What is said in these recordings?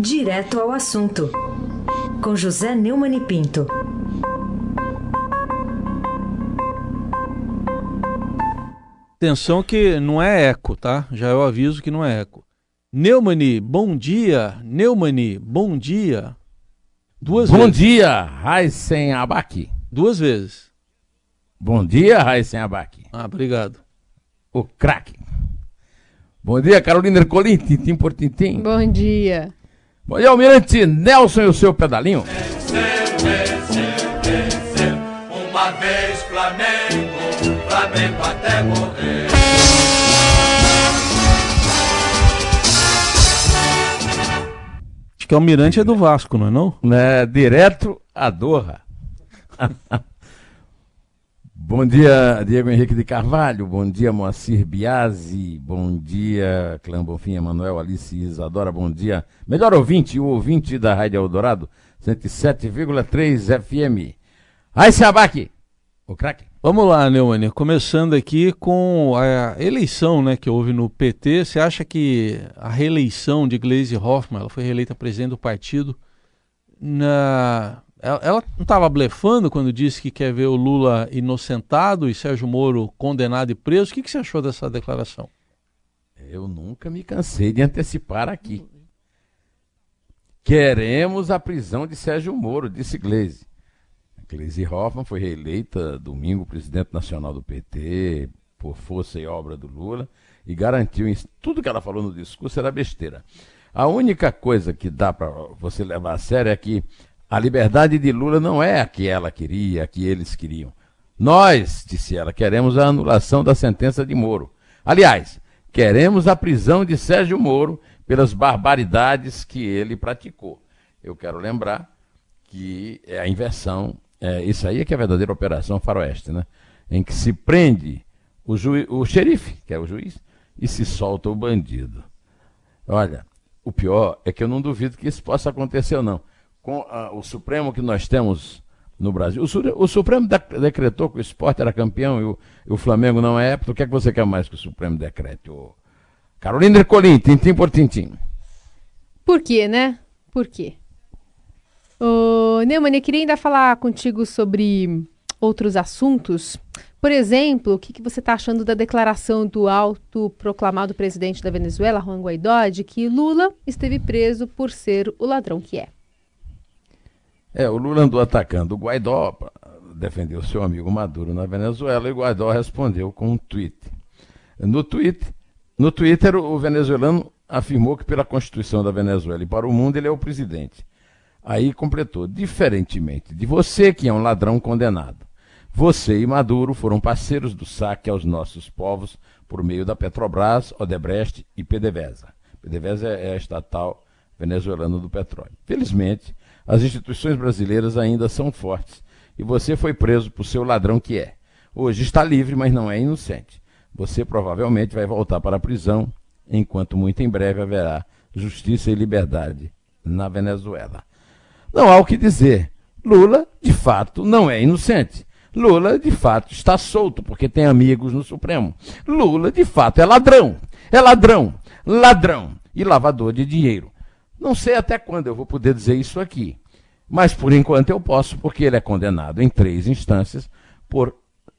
Direto ao assunto, com José Neumann e Pinto. Atenção que não é eco, tá? Já eu aviso que não é eco. Neumani, bom dia. Neumani, bom dia. Duas bom vezes. dia, Raisen Abaki. Duas vezes. Bom dia, Raisen Abaki. Ah, obrigado. O craque. Bom dia, Carolina Ercolim, tintim por tintim. Bom dia. Bom dia, Almirante Nelson e o seu pedalinho. uma vez Flamengo, Flamengo até morrer. Acho que o Almirante é do Vasco, não é não? É, direto a Doha. Bom dia, Diego Henrique de Carvalho. Bom dia, Moacir Biasi. Bom dia, Clã Bonfim, Emanuel, Alice Isadora. Bom dia, melhor ouvinte, o ouvinte da Rádio Eldorado, 107,3 FM. Aí, Sabac, o craque. Vamos lá, Neumann, começando aqui com a eleição né, que houve no PT. Você acha que a reeleição de Gleisi Hoffmann, ela foi reeleita presidente do partido, na ela, ela não estava blefando quando disse que quer ver o Lula inocentado e Sérgio Moro condenado e preso. O que, que você achou dessa declaração? Eu nunca me cansei de antecipar aqui. Queremos a prisão de Sérgio Moro, disse Gleisi. Gleisi Hoffmann foi reeleita domingo presidente nacional do PT, por força e obra do Lula, e garantiu tudo que ela falou no discurso era besteira. A única coisa que dá para você levar a sério é que a liberdade de Lula não é a que ela queria, a que eles queriam. Nós, disse ela, queremos a anulação da sentença de Moro. Aliás, queremos a prisão de Sérgio Moro pelas barbaridades que ele praticou. Eu quero lembrar que é a inversão, é, isso aí é que é a verdadeira operação faroeste, né? Em que se prende o, o xerife, que é o juiz, e se solta o bandido. Olha, o pior é que eu não duvido que isso possa acontecer ou não com a, o Supremo que nós temos no Brasil. O, o Supremo decretou que o esporte era campeão e o, e o Flamengo não é O que é que você quer mais que o Supremo decrete? O... Carolina Ercolim, tintim por tintim. Por quê, né? Por quê? Ô, Neumann, eu queria ainda falar contigo sobre outros assuntos. Por exemplo, o que, que você está achando da declaração do autoproclamado presidente da Venezuela, Juan Guaidó, de que Lula esteve preso por ser o ladrão que é? É, o Lula andou atacando o Guaidó, defendeu seu amigo Maduro na Venezuela, e o Guaidó respondeu com um tweet. No, tweet, no Twitter, o venezuelano afirmou que, pela Constituição da Venezuela e para o mundo, ele é o presidente. Aí completou: diferentemente de você, que é um ladrão condenado, você e Maduro foram parceiros do saque aos nossos povos por meio da Petrobras, Odebrecht e PDVSA. PDVSA é a estatal venezuelana do petróleo. Felizmente, as instituições brasileiras ainda são fortes. E você foi preso por seu ladrão que é. Hoje está livre, mas não é inocente. Você provavelmente vai voltar para a prisão, enquanto muito em breve haverá justiça e liberdade na Venezuela. Não há o que dizer. Lula, de fato, não é inocente. Lula, de fato, está solto porque tem amigos no Supremo. Lula, de fato, é ladrão. É ladrão, ladrão e lavador de dinheiro. Não sei até quando eu vou poder dizer isso aqui, mas por enquanto eu posso, porque ele é condenado em três instâncias por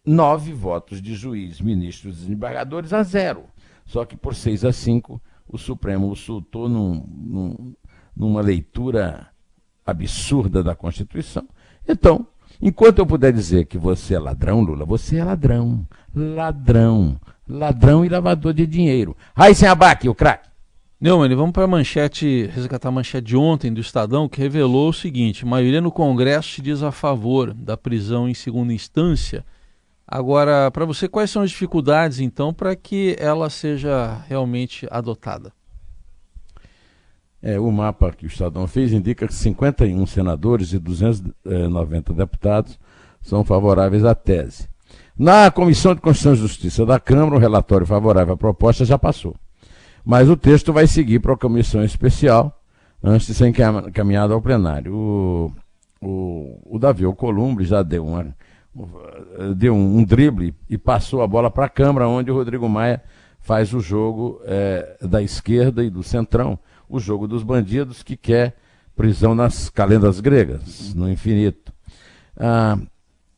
nove votos de juiz, ministros e desembargadores a zero. Só que por seis a cinco o Supremo o soltou num, num, numa leitura absurda da Constituição. Então, enquanto eu puder dizer que você é ladrão, Lula, você é ladrão, ladrão, ladrão e lavador de dinheiro. Aí sem abaque, o craque. Neumann, vamos para a manchete, resgatar a manchete de ontem do Estadão, que revelou o seguinte: maioria no Congresso se diz a favor da prisão em segunda instância. Agora, para você, quais são as dificuldades, então, para que ela seja realmente adotada? É, o mapa que o Estadão fez indica que 51 senadores e 290 deputados são favoráveis à tese. Na Comissão de Constituição e Justiça da Câmara, o relatório favorável à proposta já passou. Mas o texto vai seguir para a comissão especial antes de ser encaminhado ao plenário. O, o, o Davi Alcolumbre já deu, uma, deu um, um drible e passou a bola para a Câmara, onde o Rodrigo Maia faz o jogo é, da esquerda e do centrão. o jogo dos bandidos que quer prisão nas calendas gregas, no infinito. Ah,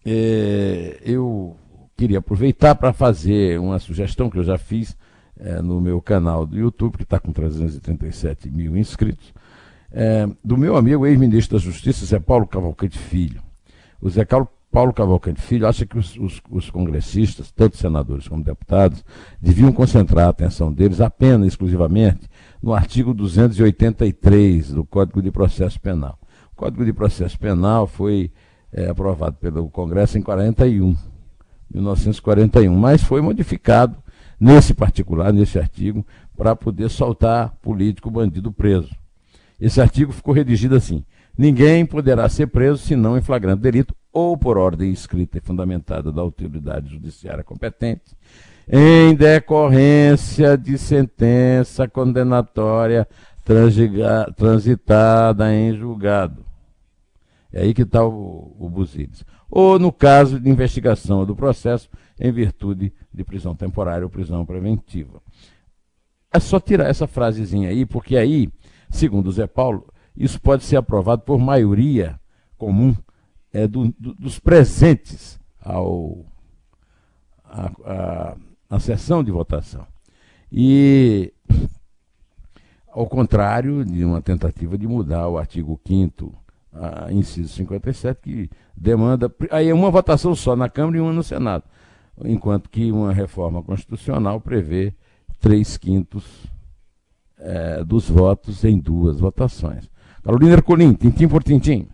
é, eu queria aproveitar para fazer uma sugestão que eu já fiz é, no meu canal do YouTube, que está com 337 mil inscritos, é, do meu amigo ex-ministro da Justiça, Zé Paulo Cavalcante Filho. O Zé Paulo Cavalcante Filho acha que os, os, os, congressistas, tanto senadores como deputados, deviam concentrar a atenção deles apenas, exclusivamente, no artigo 283 do Código de Processo Penal. O Código de Processo Penal foi é, aprovado pelo Congresso em 41, 1941, mas foi modificado nesse particular, nesse artigo, para poder soltar político bandido preso. Esse artigo ficou redigido assim: ninguém poderá ser preso senão em flagrante delito ou por ordem escrita e fundamentada da autoridade judiciária competente, em decorrência de sentença condenatória transitada em julgado. É aí que está o, o Buziles. Ou no caso de investigação do processo em virtude de prisão temporária ou prisão preventiva. É só tirar essa frasezinha aí, porque aí, segundo o Zé Paulo, isso pode ser aprovado por maioria comum é, do, do, dos presentes ao, a, a, a sessão de votação. E, ao contrário de uma tentativa de mudar o artigo 5 a inciso 57, que demanda. Aí é uma votação só na Câmara e uma no Senado. Enquanto que uma reforma constitucional prevê três quintos é, dos votos em duas votações. Carolina Ercolim, tintim por tintim.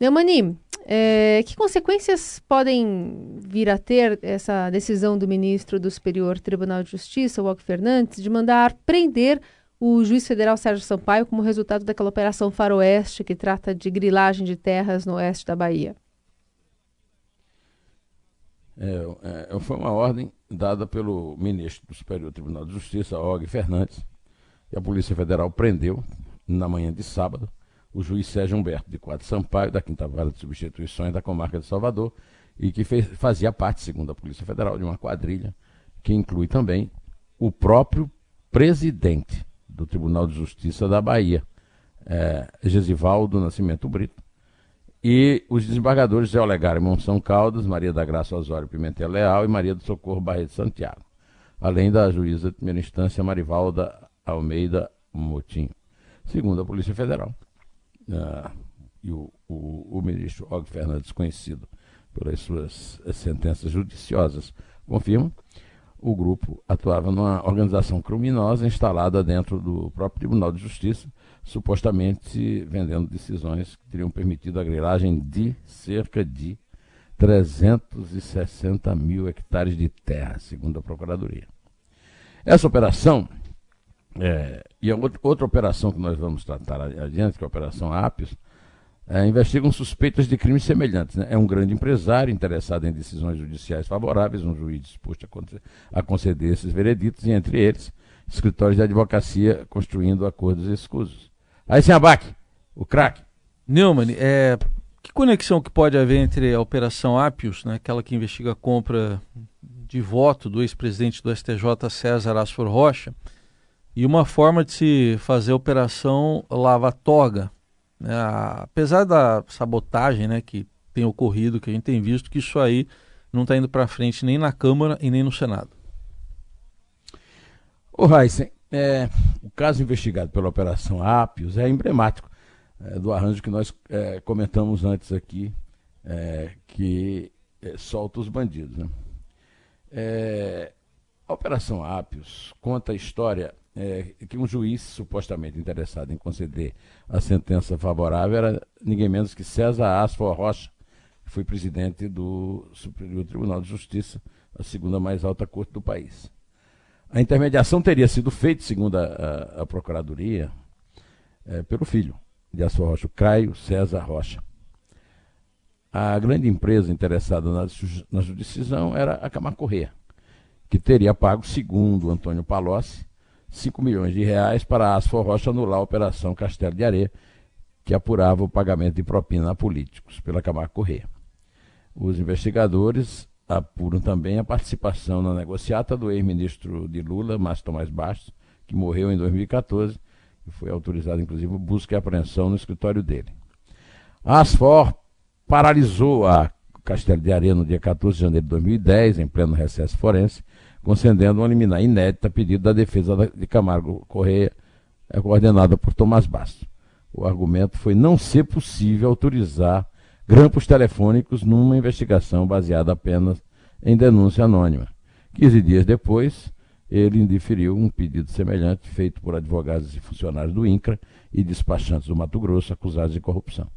Neumani, é, que consequências podem vir a ter essa decisão do ministro do Superior Tribunal de Justiça, Walker Fernandes, de mandar prender o juiz federal Sérgio Sampaio como resultado daquela operação Faroeste que trata de grilagem de terras no oeste da Bahia? É, é, foi uma ordem dada pelo ministro do Superior Tribunal de Justiça, Og Fernandes, e a Polícia Federal prendeu, na manhã de sábado, o juiz Sérgio Humberto de Quadro Sampaio, da Quinta Vara de Substituições da Comarca de Salvador, e que fez, fazia parte, segundo a Polícia Federal, de uma quadrilha que inclui também o próprio presidente do Tribunal de Justiça da Bahia, é, Gesivaldo Nascimento Brito, e os desembargadores Zé Olegário Monção Caldas, Maria da Graça Osório Pimentel Leal e Maria do Socorro Barreto Santiago, além da juíza de primeira instância Marivalda Almeida Motinho, segundo a Polícia Federal. Uh, e o, o, o ministro Og Fernandes, conhecido pelas suas sentenças judiciosas, confirma o grupo atuava numa organização criminosa instalada dentro do próprio Tribunal de Justiça, supostamente vendendo decisões que teriam permitido a grilagem de cerca de 360 mil hectares de terra, segundo a Procuradoria. Essa operação, é, e a outra operação que nós vamos tratar adiante, que é a Operação Ápios, é, investigam suspeitas de crimes semelhantes. Né? É um grande empresário interessado em decisões judiciais favoráveis, um juiz disposto a conceder esses vereditos, e entre eles, escritórios de advocacia construindo acordos escusos. Aí, sem abaque, o craque. Neumann, é, que conexão que pode haver entre a Operação Apios, né, aquela que investiga a compra de voto do ex-presidente do STJ, César Asfor Rocha, e uma forma de se fazer a Operação Lava Toga, né? Apesar da sabotagem né, que tem ocorrido, que a gente tem visto, que isso aí não está indo para frente nem na Câmara e nem no Senado. O Heisen, é, o caso investigado pela Operação Ápios é emblemático é, do arranjo que nós é, comentamos antes aqui, é, que é, solta os bandidos. Né? É, a Operação Ápios conta a história que um juiz supostamente interessado em conceder a sentença favorável era ninguém menos que César Asfor Rocha, que foi presidente do Superior Tribunal de Justiça, a segunda mais alta corte do país. A intermediação teria sido feita, segundo a, a, a Procuradoria, é, pelo filho de Asfor Rocha, o Caio César Rocha. A grande empresa interessada na, na era a Camargo Corrêa, que teria pago, segundo Antônio Palocci, 5 milhões de reais para a Asfor Rocha anular a Operação Castelo de Areia, que apurava o pagamento de propina a políticos pela Camargo Corrêa. Os investigadores apuram também a participação na negociata do ex-ministro de Lula, Márcio Tomás Bastos, que morreu em 2014, Foi autorizado, inclusive, busca e apreensão no escritório dele. A Asfor paralisou a Castelo de Areia no dia 14 de janeiro de 2010, em pleno recesso forense, concedendo uma liminar inédita a pedido da defesa de Camargo Correia, coordenada por Tomás Bastos. O argumento foi não ser possível autorizar grampos telefônicos numa investigação baseada apenas em denúncia anônima. 15 dias depois, ele indiferiu um pedido semelhante feito por advogados e funcionários do INCRA e despachantes do Mato Grosso acusados de corrupção.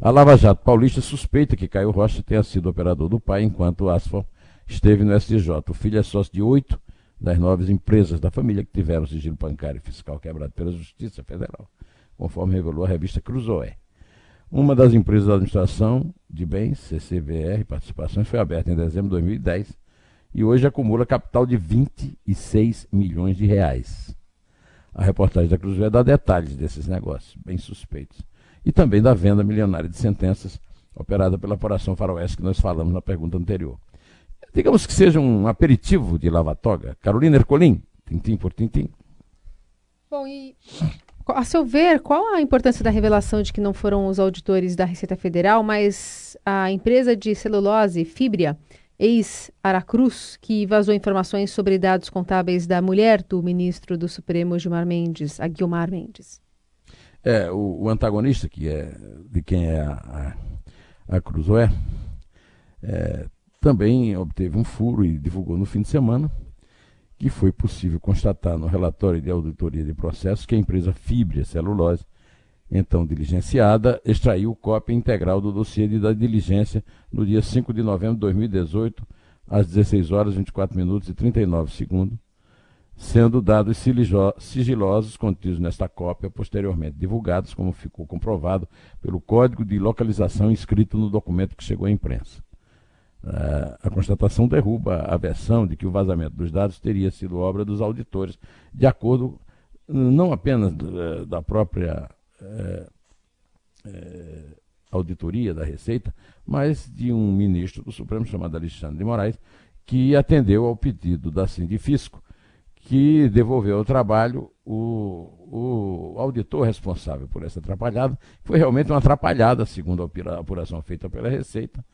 A Lava Jato Paulista suspeita que Caio Rocha tenha sido operador do pai enquanto Asfal esteve no STJ. O filho é sócio de oito das nove empresas da família que tiveram sigilo bancário e fiscal quebrado pela Justiça Federal, conforme revelou a revista Cruzoé. Uma das empresas da administração de bens, CCVR Participações, foi aberta em dezembro de 2010 e hoje acumula capital de 26 milhões de reais. A reportagem da Cruzoé dá detalhes desses negócios, bem suspeitos. E também da venda milionária de sentenças operada pela Operação Faroeste, que nós falamos na pergunta anterior. Digamos que seja um aperitivo de lava-toga. Carolina Ercolim, tintim por tintim. Bom, e a seu ver, qual a importância da revelação de que não foram os auditores da Receita Federal, mas a empresa de celulose Fibria, ex-Aracruz, que vazou informações sobre dados contábeis da mulher do ministro do Supremo Gilmar Mendes, a Guilmar Mendes? É, o, o antagonista, que é de quem é a, a, a Cruzoé, é, também obteve um furo e divulgou no fim de semana que foi possível constatar no relatório de auditoria de processos que a empresa Fibria Celulose, então diligenciada, extraiu cópia integral do dossiê da diligência no dia 5 de novembro de 2018, às 16 horas 24 minutos e 39 segundos, sendo dados sigilosos contidos nesta cópia posteriormente divulgados, como ficou comprovado pelo código de localização inscrito no documento que chegou à imprensa. A constatação derruba a versão de que o vazamento dos dados teria sido obra dos auditores, de acordo não apenas uh, da própria uh, auditoria da Receita, mas de um ministro do Supremo chamado Alexandre de Moraes, que atendeu ao pedido da Sindifisco, que devolveu ao trabalho o, o auditor responsável por essa atrapalhada. Foi realmente uma atrapalhada, segundo a apuração feita pela Receita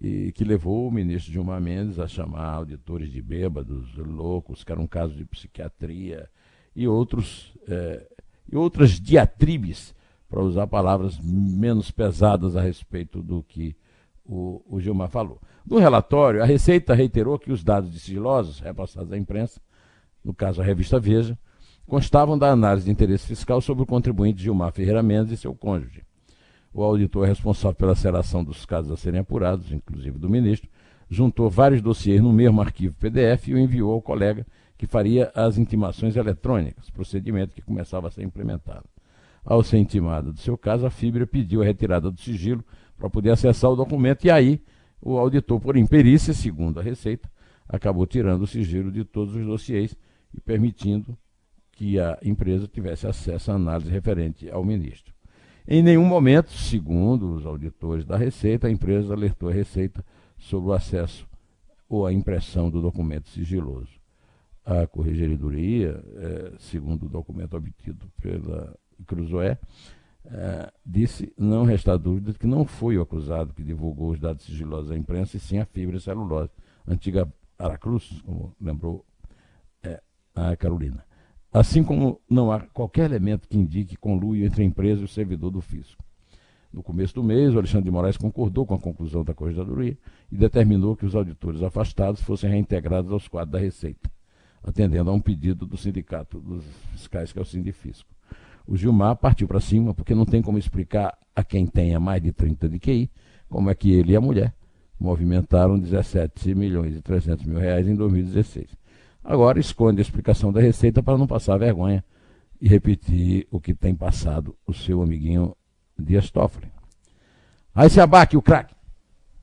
e que levou o ministro Gilmar Mendes a chamar auditores de bêbados, loucos, que era um caso de psiquiatria, e outros é, e outras diatribes, para usar palavras menos pesadas a respeito do que o, o Gilmar falou. No relatório, a Receita reiterou que os dados de sigilosos repassados à imprensa, no caso a revista Veja, constavam da análise de interesse fiscal sobre o contribuinte Gilmar Ferreira Mendes e seu cônjuge o auditor responsável pela seleção dos casos a serem apurados, inclusive do ministro, juntou vários dossiês no mesmo arquivo PDF e o enviou ao colega que faria as intimações eletrônicas, procedimento que começava a ser implementado. Ao ser intimado do seu caso, a Fibra pediu a retirada do sigilo para poder acessar o documento e aí o auditor, por imperícia, segundo a Receita, acabou tirando o sigilo de todos os dossiês e permitindo que a empresa tivesse acesso à análise referente ao ministro. Em nenhum momento, segundo os auditores da Receita, a empresa alertou a Receita sobre o acesso ou a impressão do documento sigiloso. A Corregedoria, eh, segundo o documento obtido pela Cruzoé, eh, disse não restar dúvida que não foi o acusado que divulgou os dados sigilosos à imprensa, e sim a fibra celulose, antiga Aracruz, como lembrou eh, a Carolina assim como não há qualquer elemento que indique conluio entre a empresa e o servidor do fisco. No começo do mês, o Alexandre de Moraes concordou com a conclusão da Corregedoria e determinou que os auditores afastados fossem reintegrados aos quadros da Receita, atendendo a um pedido do sindicato dos fiscais, que é o Sindifisco. O Gilmar partiu para cima, porque não tem como explicar a quem tenha mais de 30 de QI como é que ele e a mulher movimentaram 17 milhões e 300 mil reais em 2016. Agora esconde a explicação da receita para não passar vergonha e repetir o que tem passado o seu amiguinho Dias Toffoli. Aí se abaque o craque.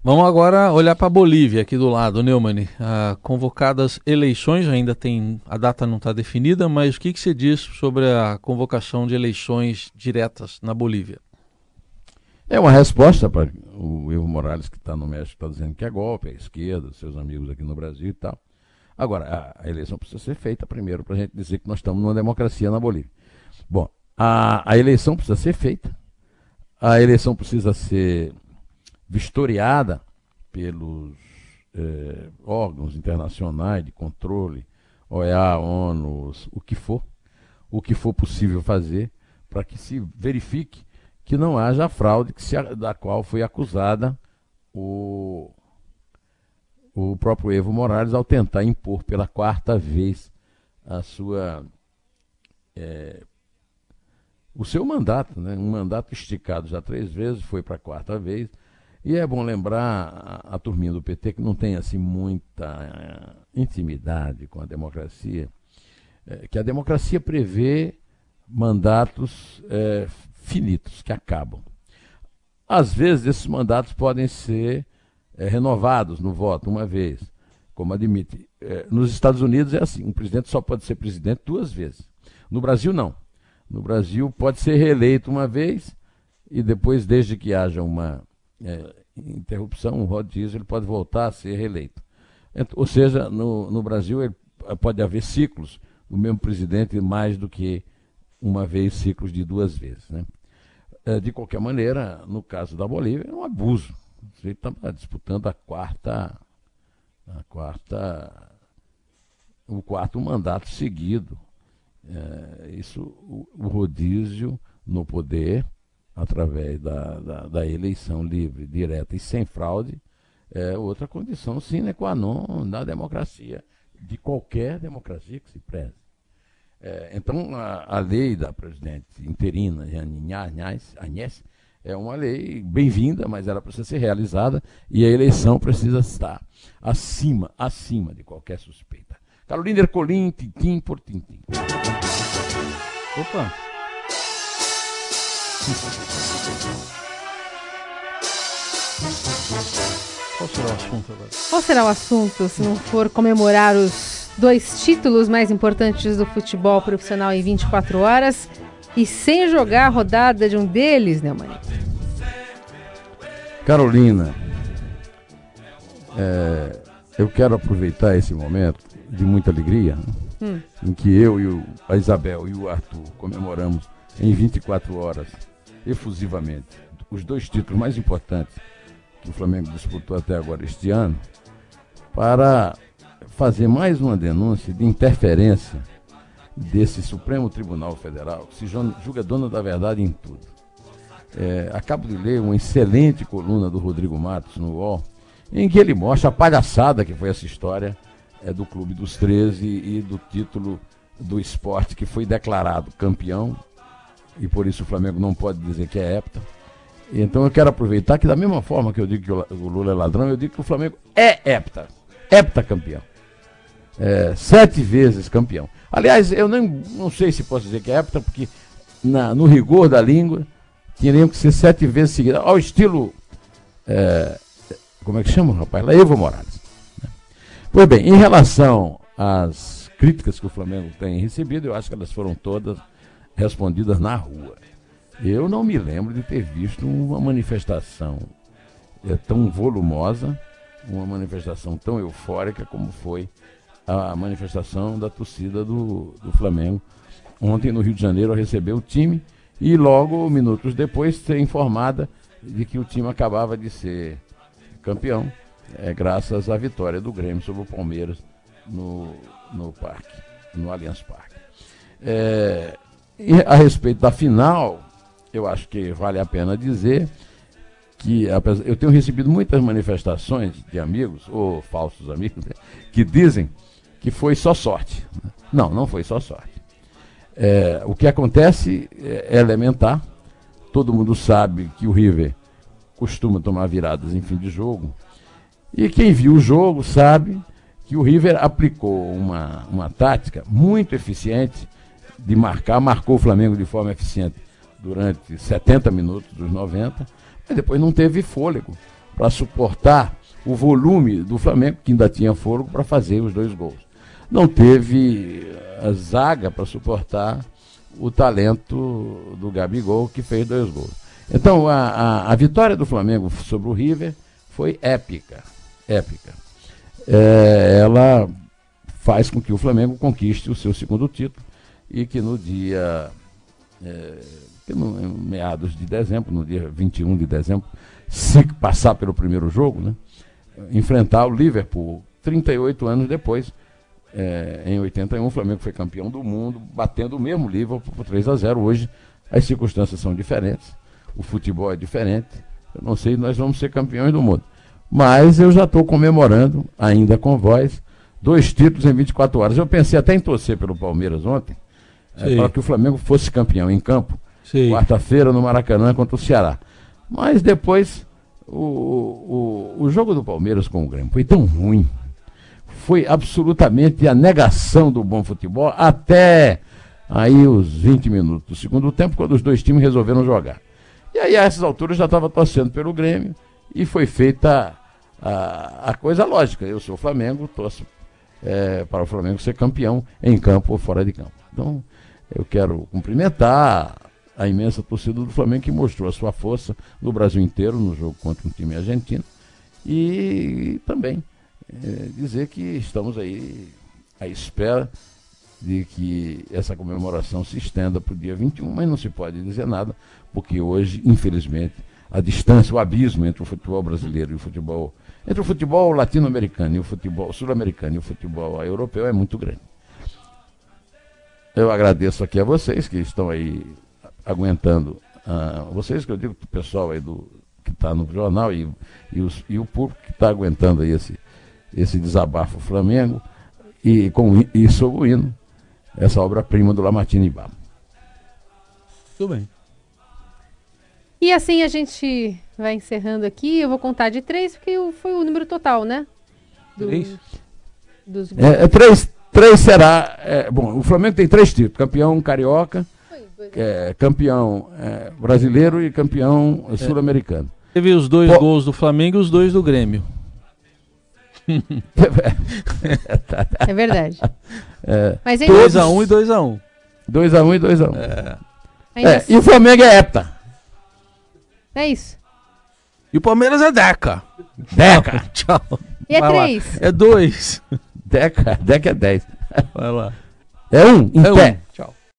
Vamos agora olhar para a Bolívia aqui do lado, Neumann. Ah, convocadas eleições, ainda tem. A data não está definida, mas o que, que você diz sobre a convocação de eleições diretas na Bolívia? É uma resposta para o Evo Morales, que está no México, está dizendo que é golpe, é esquerda, seus amigos aqui no Brasil e tal. Agora, a, eleição precisa ser feita primeiro para a gente dizer que nós estamos numa democracia na Bolívia. Bom, a, a eleição precisa ser feita, a eleição precisa ser vistoriada pelos eh, órgãos internacionais de controle, OEA, ONU, o que for, o que for possível fazer para que se verifique que não haja fraude que se, da qual foi acusada o, o próprio Evo Morales ao tentar impor pela quarta vez a sua é, o seu mandato, né? um mandato esticado já três vezes, foi para a quarta vez. E é bom lembrar a, a turminha do PT que não tem assim muita uh, intimidade com a democracia, é, que a democracia prevê mandatos é, finitos, que acabam. Às vezes esses mandatos podem ser é, renovados no voto uma vez, como admite. É, nos Estados Unidos é assim: um presidente só pode ser presidente duas vezes. No Brasil, não. No Brasil, pode ser reeleito uma vez e depois, desde que haja uma é, interrupção, um rodízio, ele pode voltar a ser reeleito. Ou seja, no, no Brasil, ele, pode haver ciclos do mesmo presidente mais do que uma vez, ciclos de duas vezes. Né? É, de qualquer maneira, no caso da Bolívia, é um abuso. Ele está disputando a quarta, a quarta, o quarto mandato seguido. É, isso, o, o, rodízio no poder, através da, da, da, eleição livre, direta e sem fraude, é outra condição sine qua non da democracia, de qualquer democracia que se preze. É, então, a, a, lei da presidente interina, Agnès, é uma lei bem-vinda, mas ela precisa ser realizada e a eleição precisa estar acima, acima de qualquer suspeita. Carolina Ercolim, tintim por tintim. Opa! Qual será o assunto agora? Qual será o assunto se não for comemorar os dois títulos mais importantes do futebol profissional em 24 horas e sem jogar a rodada de um deles, né, mãe? Carolina, é, eu quero aproveitar esse momento de muita alegria, hum. em que eu e o, a Isabel e o Arthur comemoramos em 24 horas, efusivamente, os dois títulos mais importantes que o Flamengo disputou até agora este ano, para fazer mais uma denúncia de interferência desse Supremo Tribunal Federal, que se julga dono da verdade em tudo. É, acabo de ler uma excelente coluna do Rodrigo Matos no UOL, em que ele mostra a palhaçada que foi essa história é, do Clube dos 13 e do título do esporte que foi declarado campeão, e por isso o Flamengo não pode dizer que é hepta. Então eu quero aproveitar que, da mesma forma que eu digo que o Lula é ladrão, eu digo que o Flamengo é hepta campeão. É, sete vezes campeão. Aliás, eu nem, não sei se posso dizer que é hepta, porque na, no rigor da língua, teriam que ser sete vezes seguidas, ao estilo. É, como é que chama, rapaz? Evo Morales. Pois bem, em relação às críticas que o Flamengo tem recebido, eu acho que elas foram todas respondidas na rua. Eu não me lembro de ter visto uma manifestação é, tão volumosa, uma manifestação tão eufórica como foi a manifestação da torcida do, do Flamengo ontem no Rio de Janeiro a receber o time e logo, minutos depois, ser informada de que o time acabava de ser campeão é, graças à vitória do Grêmio sobre o Palmeiras no, no parque, no Allianz Parque. É, a respeito da final, eu acho que vale a pena dizer que eu tenho recebido muitas manifestações de amigos, ou falsos amigos, né, que dizem que foi só sorte. Não, não foi só sorte. É, o que acontece é elementar. Todo mundo sabe que o River costuma tomar viradas em fim de jogo. E quem viu o jogo sabe que o River aplicou uma, uma tática muito eficiente de marcar, marcou o Flamengo de forma eficiente durante 70 minutos dos 90, mas depois não teve fôlego para suportar o volume do Flamengo, que ainda tinha fôlego para fazer os dois gols. Não teve a zaga para suportar o talento do Gabigol, que fez dois gols. Então, a, a, a vitória do Flamengo sobre o River foi épica épica. É, ela faz com que o Flamengo conquiste o seu segundo título e que no dia é, que no, meados de dezembro, no dia 21 de dezembro, se passar pelo primeiro jogo, né, enfrentar o Liverpool 38 anos depois. É, em 81, o Flamengo foi campeão do mundo, batendo o mesmo Liverpool por 3 a 0 Hoje as circunstâncias são diferentes, o futebol é diferente. Eu não sei, nós vamos ser campeões do mundo. Mas eu já estou comemorando, ainda com voz, dois títulos em 24 horas. Eu pensei até em torcer pelo Palmeiras ontem, é, para que o Flamengo fosse campeão em campo, quarta-feira no Maracanã contra o Ceará. Mas depois, o, o, o jogo do Palmeiras com o Grêmio foi tão ruim, foi absolutamente a negação do bom futebol até aí os 20 minutos do segundo tempo, quando os dois times resolveram jogar. E aí, a essas alturas, já estava torcendo pelo Grêmio e foi feita a, a coisa lógica. Eu sou Flamengo, torço é, para o Flamengo ser campeão em campo ou fora de campo. Então, eu quero cumprimentar a imensa torcida do Flamengo que mostrou a sua força no Brasil inteiro no jogo contra um time argentino. E também é, dizer que estamos aí à espera de que essa comemoração se estenda para o dia 21, mas não se pode dizer nada, porque hoje, infelizmente, a distância, o abismo entre o futebol brasileiro e o futebol, entre o futebol latino-americano e o futebol sul-americano e o futebol europeu é muito grande. Eu agradeço aqui a vocês que estão aí aguentando, uh, vocês que eu digo, o pessoal aí do, que está no jornal e, e, os, e o público que está aguentando aí esse, esse desabafo Flamengo e, com, e sobre o hino essa obra-prima do Lamartine Ibá. Tudo bem. E assim a gente vai encerrando aqui. Eu vou contar de três, porque foi o número total, né? Do, três? Dos... É, é, três, três será. É, bom, o Flamengo tem três títulos: campeão carioca, é, campeão é, brasileiro e campeão é. sul-americano. Teve os dois Pô, gols do Flamengo e os dois do Grêmio. É verdade. É, 2x1 um e 2x1. 2x1 um e 2x1. Um. É. É, e o Flamengo é hepta. É isso. E o Palmeiras é Deca. Deca. Tchau. E é 3. É 2. Deca, Deca é 10. Vai lá. É 1, um, em é pé. Um.